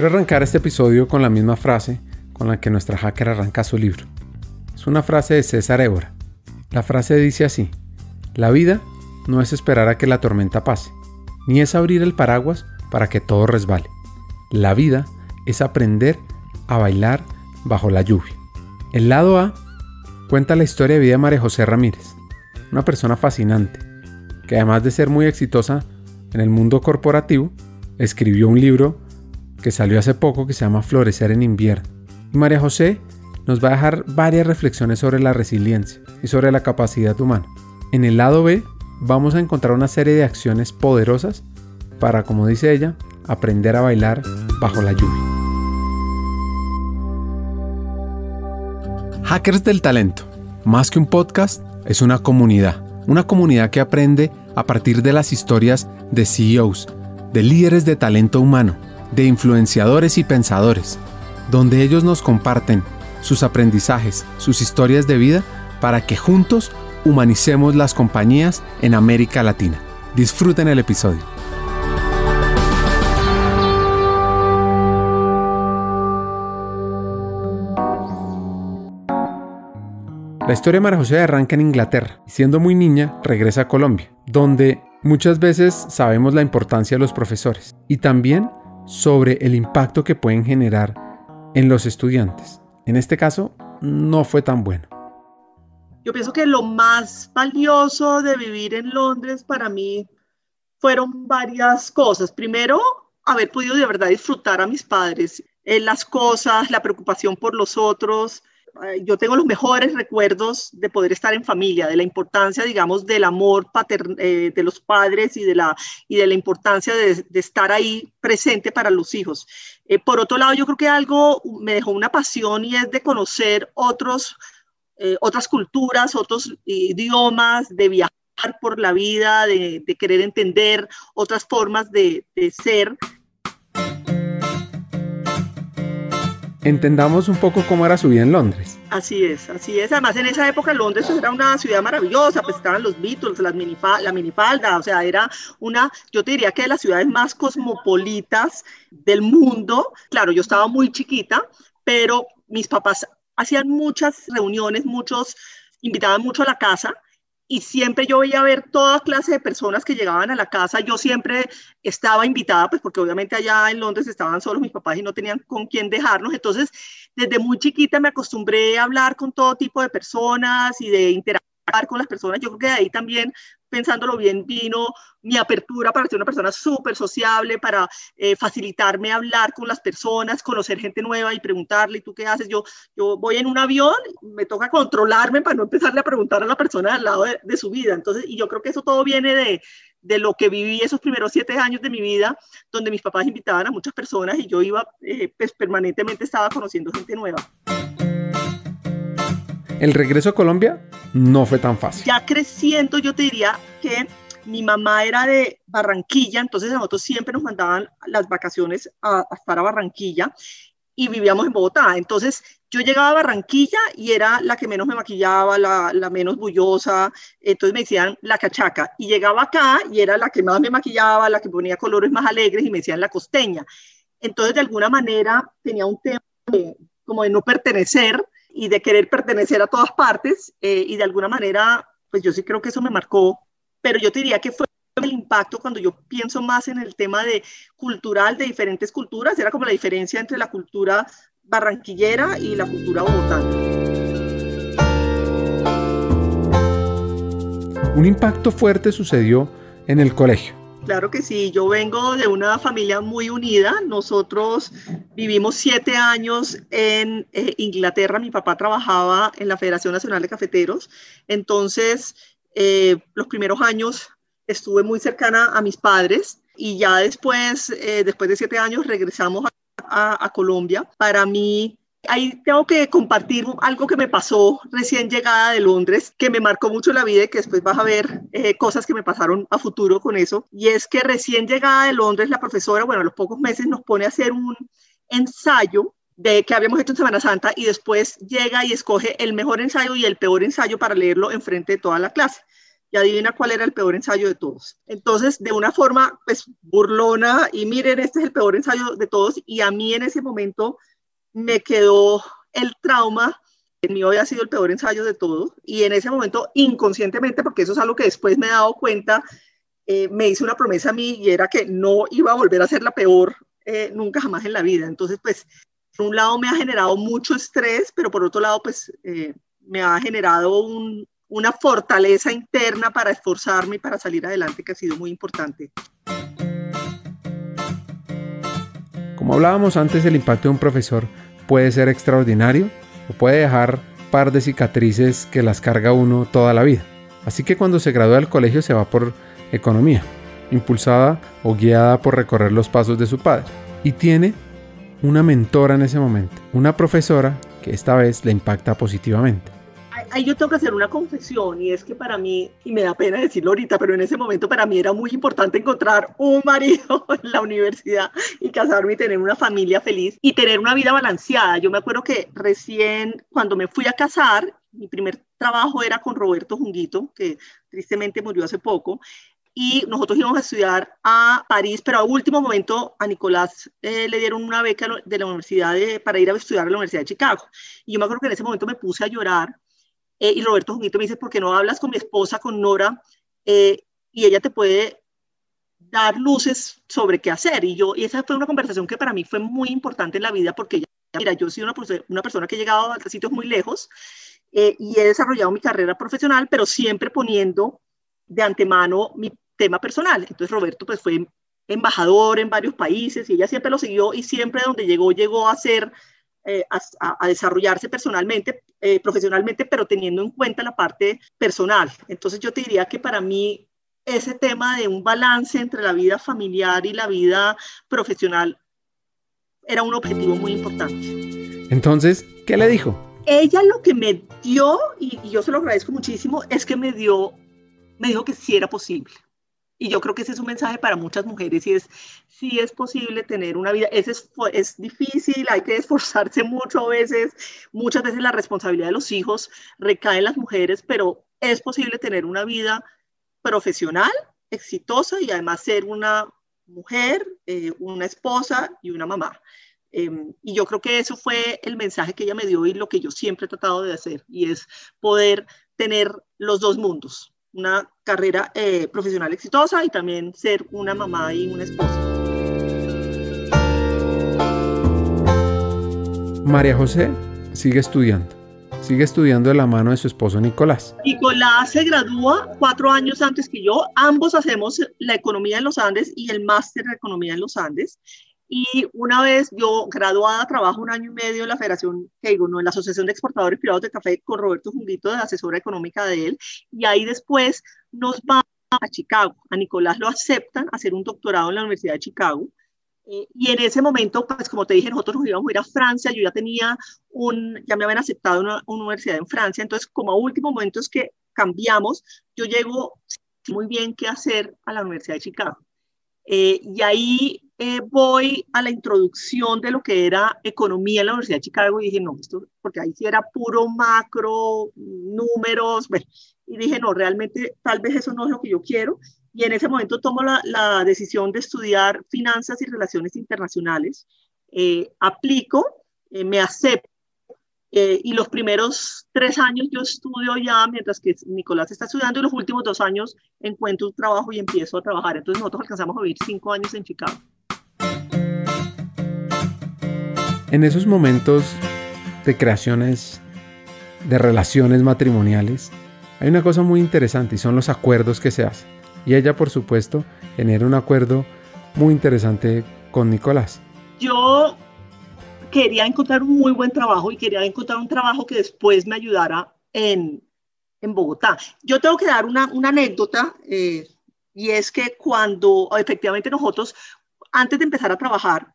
Quiero arrancar este episodio con la misma frase con la que nuestra hacker arranca su libro. Es una frase de César Évora. La frase dice así, la vida no es esperar a que la tormenta pase, ni es abrir el paraguas para que todo resbale. La vida es aprender a bailar bajo la lluvia. El lado A cuenta la historia de vida de María José Ramírez, una persona fascinante, que además de ser muy exitosa en el mundo corporativo, escribió un libro que salió hace poco que se llama Florecer en invierno. Y María José nos va a dejar varias reflexiones sobre la resiliencia y sobre la capacidad humana. En el lado B vamos a encontrar una serie de acciones poderosas para, como dice ella, aprender a bailar bajo la lluvia. Hackers del Talento, más que un podcast, es una comunidad. Una comunidad que aprende a partir de las historias de CEOs, de líderes de talento humano, de influenciadores y pensadores, donde ellos nos comparten sus aprendizajes, sus historias de vida, para que juntos humanicemos las compañías en América Latina. Disfruten el episodio. La historia de María José arranca en Inglaterra y siendo muy niña regresa a Colombia, donde muchas veces sabemos la importancia de los profesores y también sobre el impacto que pueden generar en los estudiantes. En este caso, no fue tan bueno. Yo pienso que lo más valioso de vivir en Londres para mí fueron varias cosas. Primero, haber podido de verdad disfrutar a mis padres, en las cosas, la preocupación por los otros, yo tengo los mejores recuerdos de poder estar en familia, de la importancia, digamos, del amor eh, de los padres y de la, y de la importancia de, estar ahí presente para los hijos. Eh, por otro lado, yo creo que algo me dejó una pasión y es de conocer otros, eh, otras culturas, otros idiomas, de viajar por la vida, de, querer entender otras formas de, de ser. Entendamos un poco cómo era su vida en Londres. Así es, así es. Además, en esa época Londres era una ciudad maravillosa, pues estaban los Beatles, las la minifalda, o sea, era una, yo te diría que de las ciudades más cosmopolitas del mundo. Claro, yo estaba muy chiquita, pero mis papás hacían muchas reuniones, muchos, invitaban mucho a la casa y siempre yo veía ver toda clase de personas que llegaban a la casa. Yo siempre estaba invitada, pues porque obviamente allá en Londres estaban solos mis papás y no tenían con quién dejarnos. Entonces, desde muy chiquita me acostumbré a hablar con todo tipo de personas y de interactuar con las personas. Yo creo que de ahí también, pensándolo bien, vino mi apertura para ser una persona súper sociable, para eh, facilitarme hablar con las personas, conocer gente nueva y preguntarle, ¿y tú qué haces? Yo, yo voy en un avión, me toca controlarme para no empezarle a preguntar a la persona al lado de, su vida. Entonces, y yo creo que eso todo viene de, de lo que viví esos primeros siete años de mi vida, donde mis papás invitaban a muchas personas y yo iba, eh, pues permanentemente estaba conociendo gente nueva. El regreso a Colombia no fue tan fácil. Ya creciendo, yo te diría que mi mamá era de Barranquilla, entonces nosotros siempre nos mandaban las vacaciones a, estar a Barranquilla y vivíamos en Bogotá. Entonces yo llegaba a Barranquilla y era la que menos me maquillaba, la, la, menos bullosa, entonces me decían la cachaca. Y llegaba acá y era la que más me maquillaba, la que ponía colores más alegres y me decían la costeña. Entonces de alguna manera tenía un tema como de no pertenecer y de querer pertenecer a todas partes eh, y de alguna manera, pues yo sí creo que eso me marcó, pero yo te diría que fue el impacto cuando yo pienso más en el tema de cultural de diferentes culturas, era como la diferencia entre la cultura barranquillera y la cultura bogotana. Un impacto fuerte sucedió en el colegio. Claro que sí, yo vengo de una familia muy unida. Nosotros vivimos siete años en eh, Inglaterra. Mi papá trabajaba en la Federación Nacional de Cafeteros. Entonces, eh, los primeros años estuve muy cercana a mis padres y ya después, eh, después de siete años, regresamos a, a Colombia. Para mí, Ahí tengo que compartir algo que me pasó recién llegada de Londres, que me marcó mucho la vida y que después vas a ver eh, cosas que me pasaron a futuro con eso. Y es que recién llegada de Londres, la profesora, bueno, a los pocos meses nos pone a hacer un ensayo de que habíamos hecho en Semana Santa y después llega y escoge el mejor ensayo y el peor ensayo para leerlo enfrente de toda la clase. y adivina cuál era el peor ensayo de todos. Entonces, de una forma, pues, burlona, y miren, este es el peor ensayo de todos, y a mí en ese momento me quedó el trauma, el mío había sido el peor ensayo de todos, y en ese momento, inconscientemente, porque eso es algo que después me he dado cuenta, eh, me hice una promesa a mí y era que no iba a volver a ser la peor eh, nunca jamás en la vida. Entonces, pues, por un lado me ha generado mucho estrés, pero por otro lado, pues, eh, me ha generado un, una fortaleza interna para esforzarme y para salir adelante que ha sido muy importante. Como hablábamos antes, el impacto de un profesor puede ser extraordinario o puede dejar par de cicatrices que las carga uno toda la vida. Así que cuando se gradúa del colegio se va por economía, impulsada o guiada por recorrer los pasos de su padre. Y tiene una mentora en ese momento, una profesora que esta vez le impacta positivamente ahí yo tengo que hacer una confesión y es que para mí, y me da pena decirlo ahorita, pero en ese momento para mí era muy importante encontrar un marido en la universidad y casarme y tener una familia feliz y tener una vida balanceada. Yo me acuerdo que recién cuando me fui a casar, mi primer trabajo era con Roberto Junguito, que tristemente murió hace poco, y nosotros íbamos a estudiar a París, pero a último momento a Nicolás eh, le dieron una beca de la universidad para ir a estudiar a la Universidad de Chicago. Y yo me acuerdo que en ese momento me puse a llorar eh, y Roberto Junguito me dice, ¿por qué no hablas con mi esposa, con Nora? Eh, y ella te puede dar luces sobre qué hacer. Y yo, y esa fue una conversación que para mí fue muy importante en la vida porque ella, mira, yo soy una, una persona que he llegado a sitios muy lejos eh, y he desarrollado mi carrera profesional, pero siempre poniendo de antemano mi tema personal. Entonces Roberto pues fue embajador en varios países y ella siempre lo siguió y siempre donde llegó, llegó a ser eh, a, desarrollarse personalmente, eh, profesionalmente, pero teniendo en cuenta la parte personal. Entonces yo te diría que para mí ese tema de un balance entre la vida familiar y la vida profesional era un objetivo muy importante. Entonces, ¿qué le dijo? Ella lo que me dio, y, y yo se lo agradezco muchísimo, es que me dio, me dijo que sí era posible. Y yo creo que ese es un mensaje para muchas mujeres y es, si es posible tener una vida, es, es difícil, hay que esforzarse mucho a veces, muchas veces la responsabilidad de los hijos recae en las mujeres, pero es posible tener una vida profesional, exitosa y además ser una mujer, eh, una esposa y una mamá. Em, y yo creo que eso fue el mensaje que ella me dio y lo que yo siempre he tratado de hacer, y es poder tener los dos mundos, una carrera eh, profesional exitosa y también ser una mamá y una esposa. María José sigue estudiando. Sigue estudiando de la mano de su esposo Nicolás. Nicolás se gradúa cuatro años antes que yo. Ambos hacemos la economía en los Andes y el máster de economía en los Andes. Y una vez yo graduada, trabajo un año y medio en la Federación, que digo, no, en la Asociación de Exportadores Privados de Café con Roberto Junguito, de asesora económica de él. Y ahí después nos vamos a Chicago. A Nicolás lo aceptan hacer un doctorado en la Universidad de Chicago. Eh, y en ese momento, pues como te dije, nosotros nos íbamos a ir a Francia. Yo ya tenía un, ya me habían aceptado una, una universidad en Francia. Entonces, como a último momento es que cambiamos, yo llego muy bien qué hacer a la Universidad de Chicago. Eh, y ahí eh, voy a la introducción de lo que era economía en la Universidad de Chicago y dije, no, esto, porque ahí sí era puro macro, números, y dije, no, realmente tal vez eso no es lo que yo quiero. Y en ese momento tomo la, la decisión de estudiar finanzas y relaciones internacionales. Eh, aplico, eh, me acepto eh, y los primeros tres años yo estudio ya, mientras que Nicolás está estudiando, y los últimos dos años encuentro un trabajo y empiezo a trabajar. Entonces nosotros alcanzamos a vivir cinco años en Chicago. En esos momentos de creaciones, de relaciones matrimoniales, hay una cosa muy interesante y son los acuerdos que se hacen. Y ella, por supuesto, genera un acuerdo muy interesante con Nicolás. Yo quería encontrar un muy buen trabajo y quería encontrar un trabajo que después me ayudara en, en Bogotá. Yo tengo que dar una, una anécdota eh, y es que cuando efectivamente nosotros, antes de empezar a trabajar,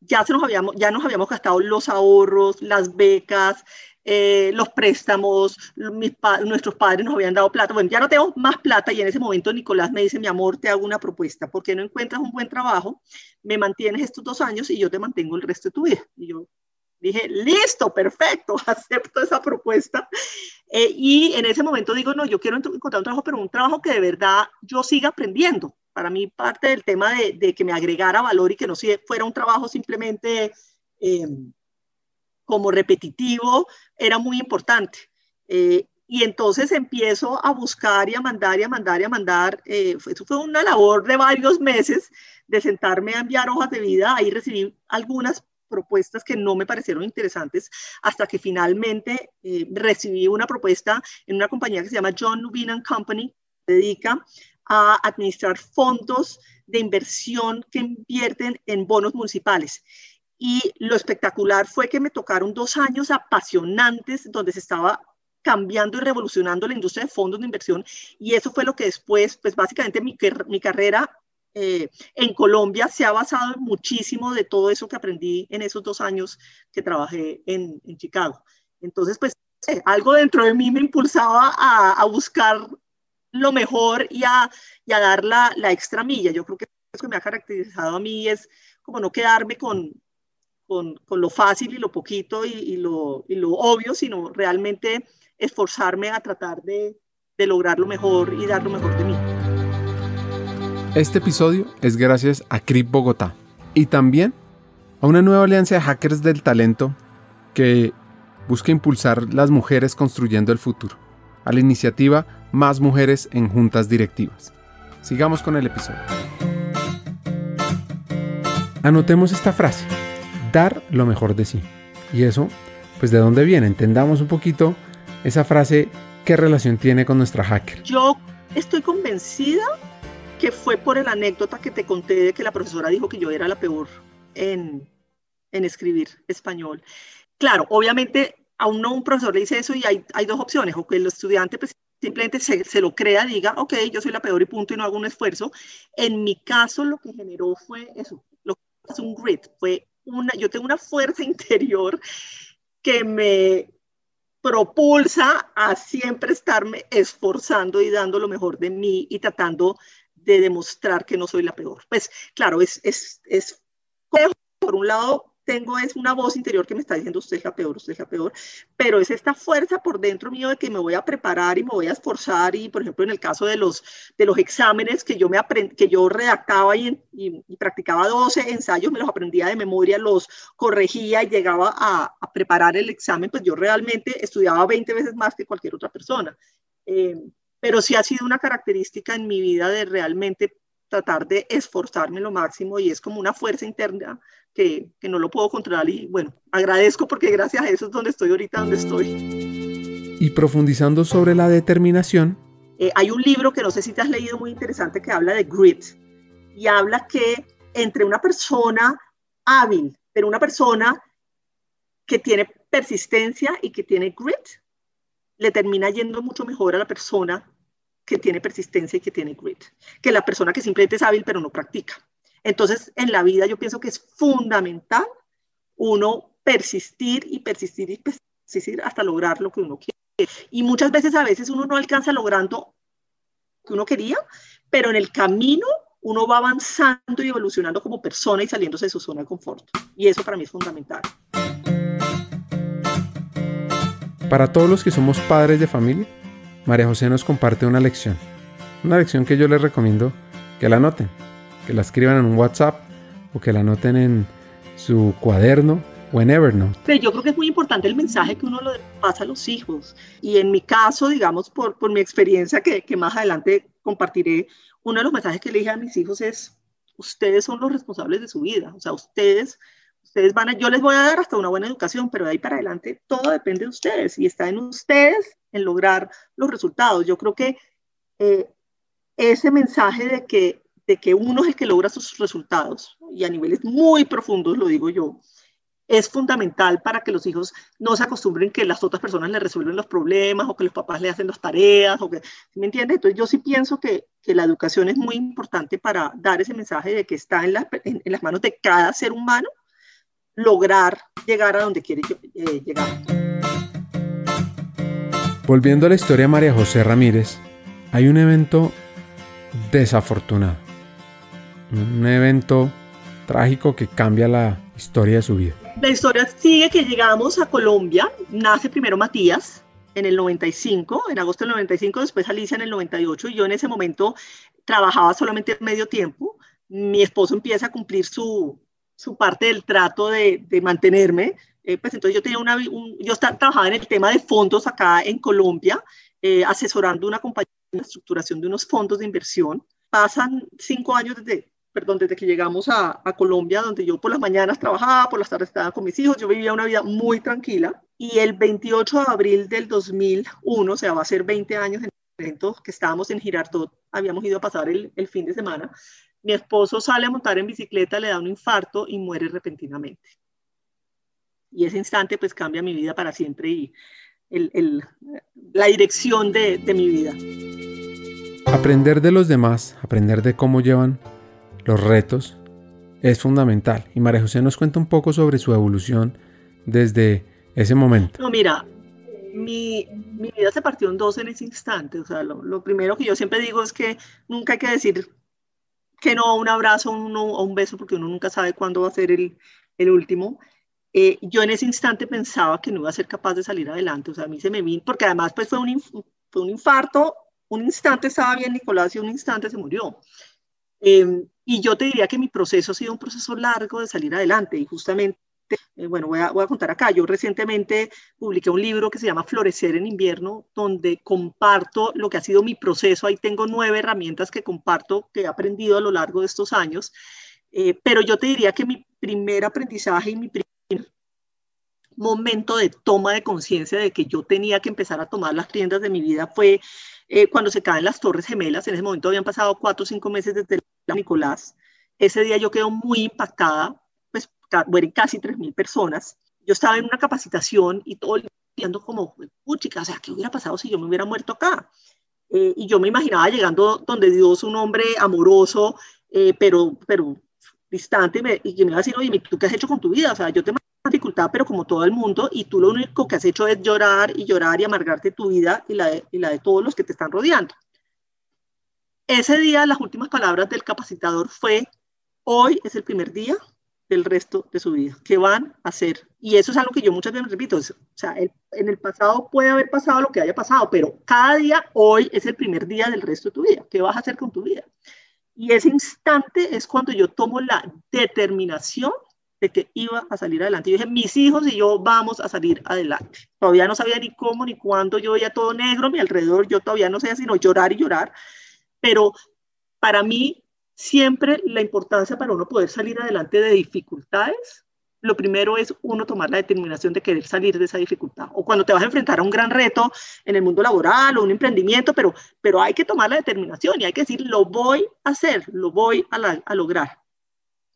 ya, se nos habíamos, ya nos habíamos gastado los ahorros, las becas, eh, los préstamos, nuestros padres nos habían dado plata. Bueno, ya no tengo más plata y en ese momento Nicolás me dice, mi amor, te hago una propuesta. ¿Por qué no encuentras un buen trabajo? Me mantienes estos dos años y yo te mantengo el resto de tu vida. Y yo, Dije, listo, perfecto, acepto esa propuesta. Eh, y en ese momento digo, no, yo quiero encontrar un trabajo, pero un trabajo que de verdad yo siga aprendiendo. Para mí parte del tema de, que me agregara valor y que no fuera un trabajo simplemente em, como repetitivo, era muy importante. Eh, y entonces empiezo a buscar y a mandar y a mandar y a mandar. Eh, eso fue una labor de varios meses de sentarme a enviar hojas de vida. Ahí recibí algunas propuestas que no me parecieron interesantes hasta que finalmente eh, recibí una propuesta en una compañía que se llama John Lubin Company, que dedica a administrar fondos de inversión que invierten en bonos municipales. Y lo espectacular fue que me tocaron dos años apasionantes donde se estaba cambiando y revolucionando la industria de fondos de inversión. Y eso fue lo que después, pues básicamente mi, mi carrera eh, en Colombia se ha basado muchísimo de todo eso que aprendí en esos dos años que trabajé en, en Chicago. Entonces, pues algo dentro de mí me impulsaba a, a buscar lo mejor y a, y a dar la, la, extra milla. Yo creo que eso que me ha caracterizado a mí es como no quedarme con, con, con lo fácil y lo poquito y, y, lo, y, lo, obvio, sino realmente esforzarme a tratar de, de lograr lo mejor y dar lo mejor de mí. Este episodio es gracias a CRIP Bogotá y también a una nueva alianza de hackers del talento que busca impulsar las mujeres construyendo el futuro, a la iniciativa Más Mujeres en Juntas Directivas. Sigamos con el episodio. Anotemos esta frase, dar lo mejor de sí. Y eso, pues de dónde viene, entendamos un poquito esa frase, qué relación tiene con nuestra hacker. Yo estoy convencida que fue por la anécdota que te conté de que la profesora dijo que yo era la peor en, en escribir español. Claro, obviamente a uno un profesor le dice eso y hay, hay dos opciones, o que el estudiante pues, simplemente se, se, lo crea, diga, ok, yo soy la peor y punto y no hago un esfuerzo. En mi caso lo que generó fue eso, lo que es un grit, fue una, yo tengo una fuerza interior que me propulsa a siempre estarme esforzando y dando lo mejor de mí y tratando de demostrar que no soy la peor. Pues claro, es, es, es por un lado tengo es una voz interior que me está diciendo usted es peor, usted es peor, pero es esta fuerza por dentro mío de que me voy a preparar y me voy a esforzar y por ejemplo en el caso de los, de los exámenes que yo, me que yo redactaba y, y, practicaba 12 ensayos, me los aprendía de memoria, los corregía y llegaba a, a, preparar el examen, pues yo realmente estudiaba 20 veces más que cualquier otra persona. Eh, pero sí ha sido una característica en mi vida de realmente tratar de esforzarme lo máximo y es como una fuerza interna que, que, no lo puedo controlar y bueno, agradezco porque gracias a eso es donde estoy ahorita, donde estoy. Y profundizando sobre la determinación. Eh, hay un libro que no sé si te has leído muy interesante que habla de grit y habla que entre una persona hábil, pero una persona que tiene persistencia y que tiene grit, le termina yendo mucho mejor a la persona que tiene persistencia y que tiene grit, que la persona que simplemente es hábil pero no practica. Entonces, en la vida yo pienso que es fundamental uno persistir y persistir y persistir hasta lograr lo que uno quiere. Y muchas veces, a veces uno no alcanza logrando lo que uno quería, pero en el camino uno va avanzando y evolucionando como persona y saliéndose de su zona de confort. Y eso para mí es fundamental. Para todos los que somos padres de familia, María José nos comparte una lección. Una lección que yo les recomiendo que la anoten, que la escriban en un WhatsApp o que la anoten en su cuaderno o en Evernote. Yo creo que es muy importante el mensaje que uno le pasa a los hijos. Y en mi caso, digamos, por, por mi experiencia que, que más adelante compartiré, uno de los mensajes que le dije a mis hijos es, ustedes son los responsables de su vida. O sea, ustedes ustedes van a, yo les voy a dar hasta una buena educación, pero de ahí para adelante todo depende de ustedes y está en ustedes en lograr los resultados. Yo creo que eh, ese mensaje de que, de que uno es el que logra sus resultados, y a niveles muy profundos lo digo yo, es fundamental para que los hijos no se acostumbren que las otras personas les resuelven los problemas o que los papás le hacen las tareas, o que, ¿me entiendes? Entonces yo sí pienso que, que la educación es muy importante para dar ese mensaje de que está en, en las manos de cada ser humano lograr llegar a donde quiere eh, llegar. Volviendo a la historia de María José Ramírez, hay un evento desafortunado, un evento trágico que cambia la historia de su vida. La historia sigue que llegamos a Colombia, nace primero Matías en el 95, en agosto del 95, después Alicia en el 98 y yo en ese momento trabajaba solamente medio tiempo. Mi esposo empieza a cumplir su, su parte del trato de, de mantenerme. Eh, pues entonces yo tenía una, yo estaba, trabajaba en el tema de fondos acá en Colombia, eh, asesorando una compañía en la estructuración de unos fondos de inversión. Pasan cinco años desde, perdón, desde que llegamos a, a, Colombia, donde yo por las mañanas trabajaba, por las tardes estaba con mis hijos, yo vivía una vida muy tranquila. Y el 28 de abril del 2001, o sea, va a ser 20 años en el evento que estábamos en Girardot, habíamos ido a pasar el, el fin de semana, mi esposo sale a montar en bicicleta, le da un infarto y muere repentinamente. Y ese instante pues cambia mi vida para siempre y el, el, la dirección de, de mi vida. Aprender de los demás, aprender de cómo llevan los retos, es fundamental. Y María José nos cuenta un poco sobre su evolución desde ese momento. No, mira, mi, mi vida se partió en dos en ese instante. O sea, lo, primero que yo siempre digo es que nunca hay que decir que no un abrazo o un beso, porque uno nunca sabe cuándo va a ser el, el último. Eh, yo en ese instante pensaba que no iba a ser capaz de salir adelante, o sea, a mí se me vino, porque además pues fue un, fue un infarto, un instante estaba bien Nicolás y un instante se murió. Eh, y yo te diría que mi proceso ha sido un proceso largo de salir adelante y justamente eh, bueno, voy a, voy a, contar acá. Yo recientemente publiqué un libro que se llama Florecer en invierno, donde comparto lo que ha sido mi proceso. Ahí tengo nueve herramientas que comparto, que he aprendido a lo largo de estos años. Eh, pero yo te diría que mi primer aprendizaje y mi primer momento de toma de conciencia de que yo tenía que empezar a tomar las riendas de mi vida fue eh, cuando se caen las Torres Gemelas. En ese momento habían pasado cuatro o cinco meses desde Nicolás. Ese día yo quedo muy impactada mueren casi 3.000 personas. Yo estaba en una capacitación y todo el viendo como, puchica, o sea, ¿qué hubiera pasado si yo me hubiera muerto acá? Eh, y yo me imaginaba llegando donde Dios, un hombre amoroso, eh, pero, pero distante, me, y que me iba a decir, oye, ¿tú qué has hecho con tu vida? O sea, yo te dificultad, pero como todo el mundo, y tú lo único que has hecho es llorar y llorar y amargarte tu vida y la y la de todos los que te están rodeando. Ese día, las últimas palabras del capacitador fue, hoy es el primer día del resto de su vida, ¿qué van a hacer? Y eso es algo que yo muchas veces repito, o sea, el, en el pasado puede haber pasado lo que haya pasado, pero cada día, hoy es el primer día del resto de tu vida, ¿qué vas a hacer con tu vida? Y ese instante es cuando yo tomo la determinación de que iba a salir adelante. Yo dije, mis hijos y yo vamos a salir adelante. Todavía no sabía ni cómo ni cuándo, yo veía todo negro a mi alrededor, yo todavía no sabía sino llorar y llorar, pero para mí siempre la importancia para uno poder salir adelante de dificultades, lo primero es uno tomar la determinación de querer salir de esa dificultad. O cuando te vas a enfrentar a un gran reto en el mundo laboral o un emprendimiento, pero, pero hay que tomar la determinación y hay que decir, lo voy a hacer, lo voy a, la, a lograr.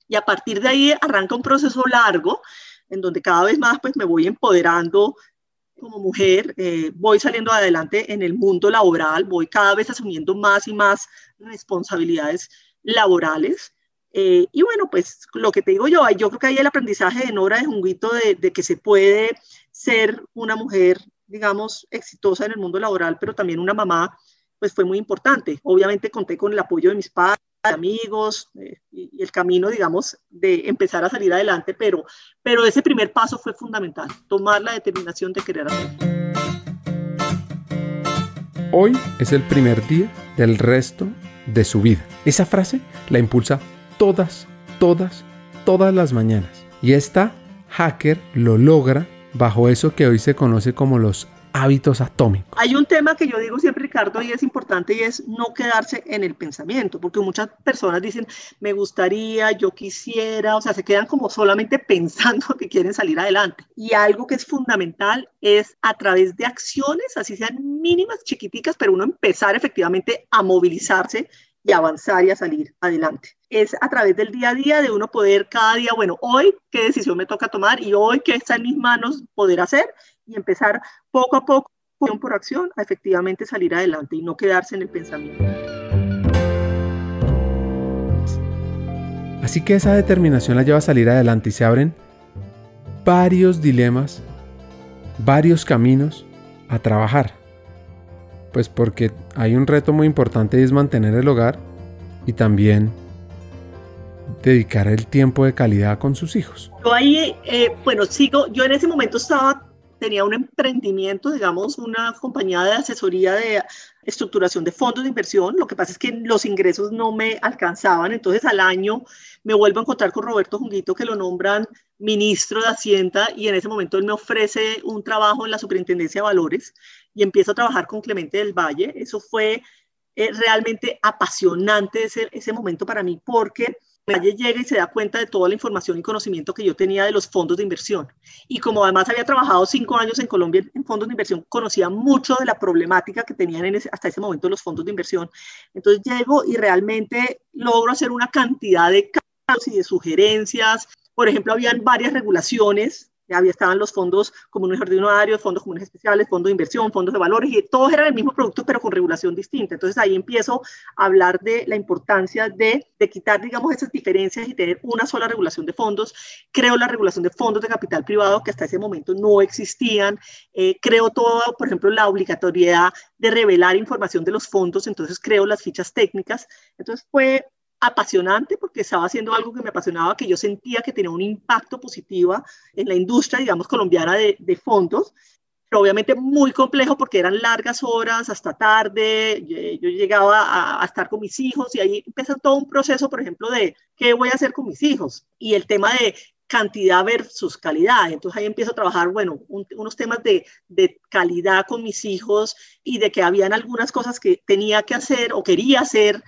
Y a partir de ahí arranca un proceso largo en donde cada vez más pues me voy empoderando como mujer, eh, voy saliendo adelante en el mundo laboral, voy cada vez asumiendo más y más responsabilidades laborales. Eh, y bueno, pues lo que te digo yo, yo creo que hay el aprendizaje de Nora de Junguito de, de, que se puede ser una mujer, digamos, exitosa en el mundo laboral, pero también una mamá, pues fue muy importante. Obviamente conté con el apoyo de mis padres, amigos eh, y, el camino, digamos, de empezar a salir adelante, pero, pero ese primer paso fue fundamental, tomar la determinación de querer hacerlo. Hoy es el primer día del resto de su vida. Esa frase la impulsa todas, todas, todas las mañanas. Y esta hacker lo logra bajo eso que hoy se conoce como los hábitos atómicos. Hay un tema que yo digo siempre, Ricardo, y es importante, y es no quedarse en el pensamiento, porque muchas personas dicen, me gustaría, yo quisiera, o sea, se quedan como solamente pensando que quieren salir adelante. Y algo que es fundamental es a través de acciones, así sean mínimas, chiquiticas, pero uno empezar efectivamente a movilizarse y avanzar y a salir adelante. Es a través del día a día de uno poder cada día, bueno, hoy qué decisión me toca tomar y hoy qué está en mis manos poder hacer y empezar poco a poco, acción por acción, a efectivamente salir adelante y no quedarse en el pensamiento. Así que esa determinación la lleva a salir adelante y se abren varios dilemas, varios caminos a trabajar. Pues porque hay un reto muy importante y es mantener el hogar y también dedicar el tiempo de calidad con sus hijos? Yo ahí, eh, bueno, sigo, yo en ese momento estaba, tenía un emprendimiento, digamos, una compañía de asesoría de estructuración de fondos de inversión. Lo que pasa es que los ingresos no me alcanzaban, entonces al año me vuelvo a encontrar con Roberto Junguito, que lo nombran ministro de Hacienda, y en ese momento él me ofrece un trabajo en la Superintendencia de Valores y empiezo a trabajar con Clemente del Valle. Eso fue eh, realmente apasionante ese, ese momento para mí porque Valle llega y se da cuenta de toda la información y conocimiento que yo tenía de los fondos de inversión. Y como además había trabajado cinco años en Colombia en fondos de inversión, conocía mucho de la problemática que tenían en hasta ese momento los fondos de inversión. Entonces llego y realmente logro hacer una cantidad de cambios y de sugerencias. Por ejemplo, habían varias regulaciones había estaban los fondos comunes ordinarios, fondos comunes especiales, fondos de inversión, fondos de valores, y todos eran el mismo producto, pero con regulación distinta. Entonces ahí empiezo a hablar de la importancia de, de quitar, digamos, esas diferencias y tener una sola regulación de fondos. Creo la regulación de fondos de capital privado, que hasta ese momento no existían. Eh, creo todo, por ejemplo, la obligatoriedad de revelar información de los fondos, entonces creo las fichas técnicas. Entonces fue apasionante porque estaba haciendo algo que me apasionaba, que yo sentía que tenía un impacto positivo en la industria, digamos, colombiana de, fondos, pero obviamente muy complejo porque eran largas horas hasta tarde, yo llegaba a, estar con mis hijos y ahí empezó todo un proceso, por ejemplo, de qué voy a hacer con mis hijos y el tema de cantidad versus calidad. Entonces ahí empiezo a trabajar, bueno, unos temas de, de, calidad con mis hijos y de que habían algunas cosas que tenía que hacer o quería hacer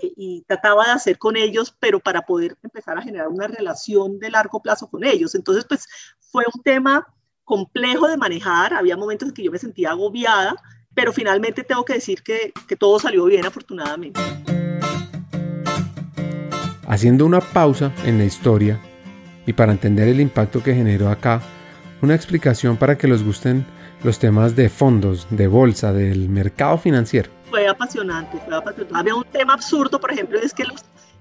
y, trataba de hacer con ellos, pero para poder empezar a generar una relación de largo plazo con ellos. Entonces, pues fue un tema complejo de manejar, había momentos en que yo me sentía agobiada, pero finalmente tengo que decir que, que todo salió bien afortunadamente. Haciendo una pausa en la historia y para entender el impacto que generó acá, una explicación para que les gusten los temas de fondos, de bolsa, del mercado financiero fue apasionante, fue apasionante. Había un tema absurdo, por ejemplo, es que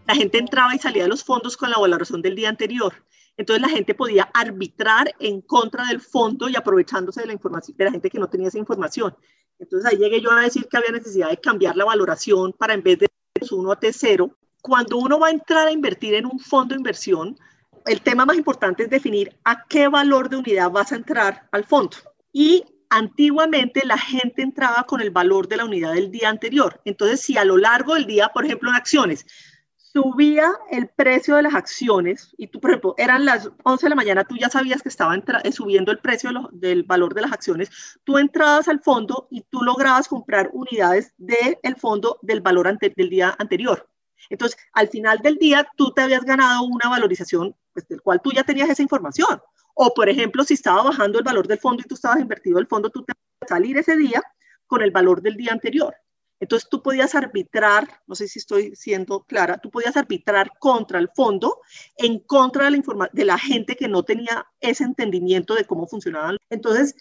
la gente entraba y salía de los fondos con la valoración del día anterior. Entonces la gente podía arbitrar en contra del fondo y aprovechándose de la información de la gente que no tenía esa información. Entonces ahí llegué yo a decir que había necesidad de cambiar la valoración para en vez de T1 a T0. Cuando uno va a entrar a invertir en un fondo de inversión, el tema más importante es definir a qué valor de unidad vas a entrar al fondo. Y Antiguamente la gente entraba con el valor de la unidad del día anterior. Entonces, si a lo largo del día, por ejemplo, en acciones, subía el precio de las acciones y tú, por ejemplo, eran las 11 de la mañana, tú ya sabías que estaba eh, subiendo el precio del valor de las acciones, tú entrabas al fondo y tú lograbas comprar unidades del fondo del valor del día anterior. Entonces, al final del día, tú te habías ganado una valorización pues, del cual tú ya tenías esa información. O, por ejemplo, si estaba bajando el valor del fondo y tú estabas invertido el fondo, tú te vas a salir ese día con el valor del día anterior. Entonces tú podías arbitrar, no sé si estoy siendo clara, tú podías arbitrar contra el fondo, en contra de la, de la gente que no tenía ese entendimiento de cómo funcionaban. Entonces,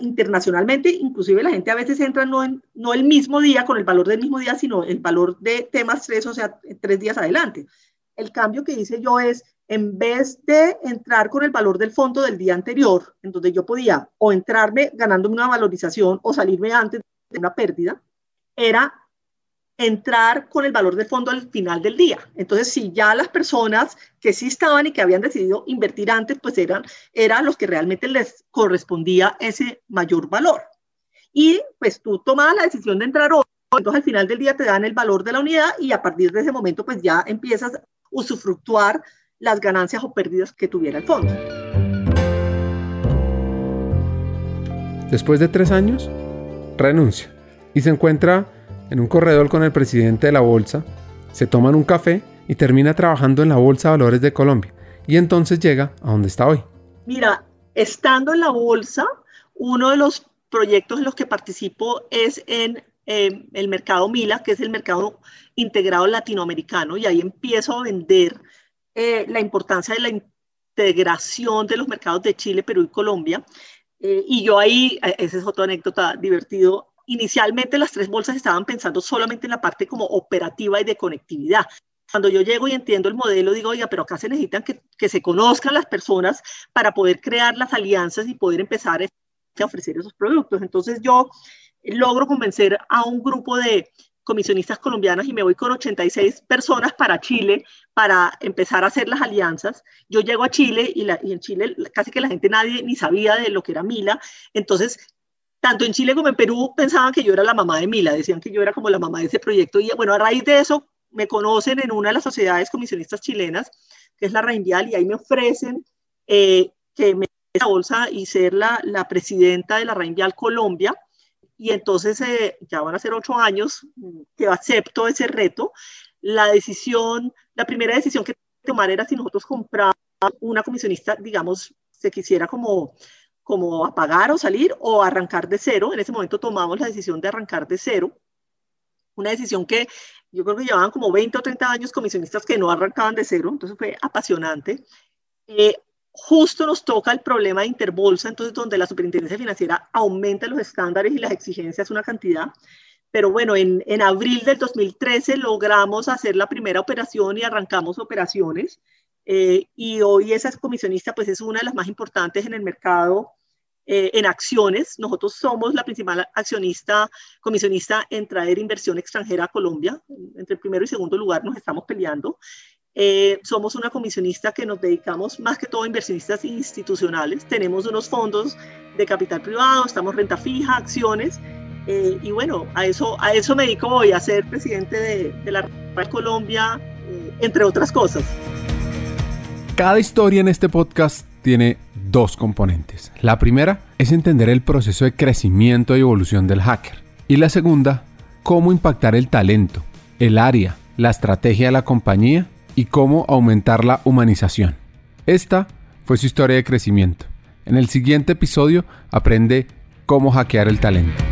internacionalmente, inclusive la gente a veces entra no, en, no el mismo día, con el valor del mismo día, sino el valor de temas tres, o sea, tres días adelante. El cambio que hice yo es, en vez de entrar con el valor del fondo del día anterior, en donde yo podía o entrarme ganándome una valorización o salirme antes de una pérdida, era entrar con el valor del fondo al final del día. Entonces, si ya las personas que sí estaban y que habían decidido invertir antes, pues eran, eran los que realmente les correspondía ese mayor valor. Y pues tú tomabas la decisión de entrar hoy, entonces al final del día te dan el valor de la unidad y a partir de ese momento pues ya empiezas a usufructuar las ganancias o pérdidas que tuviera el fondo. Después de tres años, renuncia y se encuentra en un corredor con el presidente de la bolsa, se toman un café y termina trabajando en la Bolsa de Valores de Colombia. Y entonces llega a donde está hoy. Mira, estando en la bolsa, uno de los proyectos en los que participo es en eh, el mercado Mila, que es el mercado integrado latinoamericano, y ahí empiezo a vender eh, la importancia de la integración de los mercados de Chile, Perú y Colombia. Eh, y yo ahí, eh, esa es otra anécdota divertido, inicialmente las tres bolsas estaban pensando solamente en la parte como operativa y de conectividad. Cuando yo llego y entiendo el modelo, digo, oiga, pero acá se necesitan que, que se conozcan las personas para poder crear las alianzas y poder empezar a ofrecer esos productos. Entonces yo logro convencer a un grupo de comisionistas colombianas y me voy con 86 personas para Chile para empezar a hacer las alianzas. Yo llego a Chile y, y en Chile casi que la gente nadie ni sabía de lo que era Mila. Entonces, tanto en Chile como en Perú pensaban que yo era la mamá de Mila, decían que yo era como la mamá de ese proyecto. Y bueno, a raíz de eso me conocen en una de las sociedades comisionistas chilenas, que es la Reinvial, y ahí me ofrecen eh, que me la bolsa y ser la, la presidenta de la Reinvial Colombia y entonces eh, ya van a ser ocho años que acepto ese reto. La decisión, la primera decisión que tomar era si nosotros comprábamos una comisionista, digamos, se quisiera como, como apagar o salir o arrancar de cero. En ese momento tomamos la decisión de arrancar de cero. Una decisión que yo creo que llevaban como 20 o 30 años comisionistas que no arrancaban de cero, entonces fue apasionante. Eh, justo nos toca el problema de interbolsa, entonces donde la superintendencia financiera aumenta los estándares y las exigencias una cantidad. Pero bueno, en, en abril del 2013 logramos hacer la primera operación y arrancamos operaciones. Eh, y hoy esa comisionista pues es una de las más importantes en el mercado eh, en acciones. Nosotros somos la principal accionista, comisionista en traer inversión extranjera a Colombia. Entre el primero y segundo lugar nos estamos peleando. Eh, somos una comisionista que nos dedicamos más que todo a inversionistas institucionales. Tenemos unos fondos de capital privado, estamos renta fija, acciones. Eh, y bueno, a eso, a eso me dedico hoy, a ser presidente de, de la República Colombia, eh, entre otras cosas. Cada historia en este podcast tiene dos componentes. La primera es entender el proceso de crecimiento y evolución del hacker. Y la segunda, cómo impactar el talento, el área, la estrategia de la compañía y cómo aumentar la humanización. Esta fue su historia de crecimiento. En el siguiente episodio aprende cómo hackear el talento.